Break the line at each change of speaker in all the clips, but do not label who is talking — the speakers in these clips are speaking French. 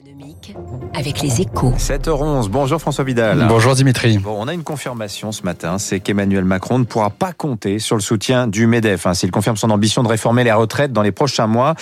économique avec les échos.
7h11, bonjour François Vidal.
Bonjour Dimitri.
Bon, on a une confirmation ce matin, c'est qu'Emmanuel Macron ne pourra pas compter sur le soutien du MEDEF. Hein, S'il confirme son ambition de réformer les retraites dans les prochains mois.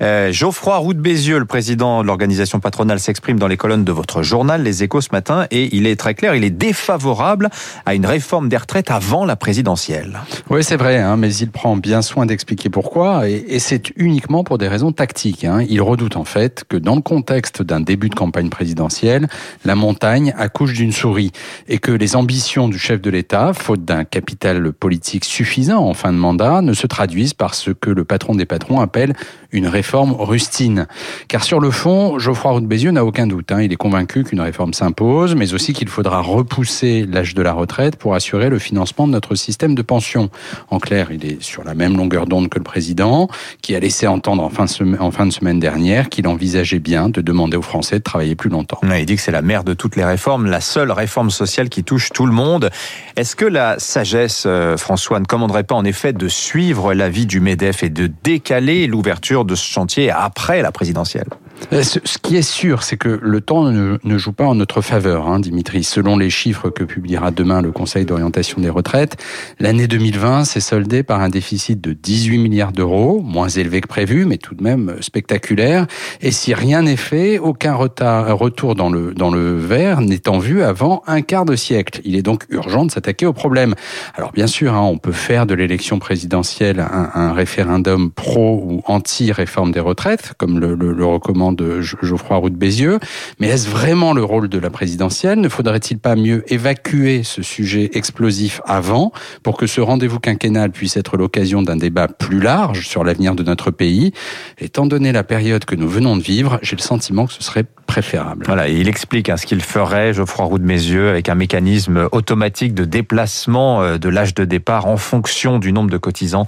Euh, Geoffroy Roux de Bézieux, le président de l'organisation patronale, s'exprime dans les colonnes de votre journal, Les Échos, ce matin, et il est très clair, il est défavorable à une réforme des retraites avant la présidentielle.
Oui, c'est vrai, hein, mais il prend bien soin d'expliquer pourquoi, et, et c'est uniquement pour des raisons tactiques. Hein. Il redoute en fait que dans le contexte d'un début de campagne présidentielle, la montagne accouche d'une souris, et que les ambitions du chef de l'État, faute d'un capital politique suffisant en fin de mandat, ne se traduisent par ce que le patron des patrons appelle une réforme rustine. Car sur le fond, Geoffroy Roux de Bézieux n'a aucun doute. Hein. Il est convaincu qu'une réforme s'impose, mais aussi qu'il faudra repousser l'âge de la retraite pour assurer le financement de notre système de pension. En clair, il est sur la même longueur d'onde que le président, qui a laissé entendre en fin de semaine, en fin de semaine dernière qu'il envisageait bien de demander aux Français de travailler plus longtemps.
Il dit que c'est la mère de toutes les réformes, la seule réforme sociale qui touche tout le monde. Est-ce que la sagesse, euh, François, ne commanderait pas en effet de suivre l'avis du MEDEF et de décaler l'ouverture de ce chantier après la présidentielle?
Ce ce qui est sûr, c'est que le temps ne, joue pas en notre faveur, hein, Dimitri. Selon les chiffres que publiera demain le Conseil d'orientation des retraites, l'année 2020 s'est soldée par un déficit de 18 milliards d'euros, moins élevé que prévu, mais tout de même spectaculaire. Et si rien n'est fait, aucun retard, retour dans le, dans le vert n'est en vue avant un quart de siècle. Il est donc urgent de s'attaquer au problème. Alors bien sûr, hein, on peut faire de l'élection présidentielle un, référendum pro ou anti-réforme des retraites, comme le recommande de Geoffroy Roux de Bézieux. Mais est-ce vraiment le rôle de la présidentielle? Ne faudrait-il pas mieux évacuer ce sujet explosif avant pour que ce rendez-vous quinquennal puisse être l'occasion d'un débat plus large sur l'avenir de notre pays? Étant donné la période que nous venons de vivre, j'ai le sentiment que ce serait préférable.
Voilà, il explique hein, ce qu'il ferait, Geoffroy Roux de Mézieux, avec un mécanisme automatique de déplacement euh, de l'âge de départ en fonction du nombre de cotisants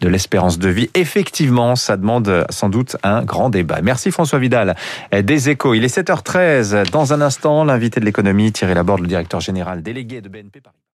de l'espérance de vie. Effectivement, ça demande sans doute un grand débat. Merci François Vidal des Échos. Il est 7h13. Dans un instant, l'invité de l'économie, Thierry Laborde, le directeur général délégué de BNP Paris.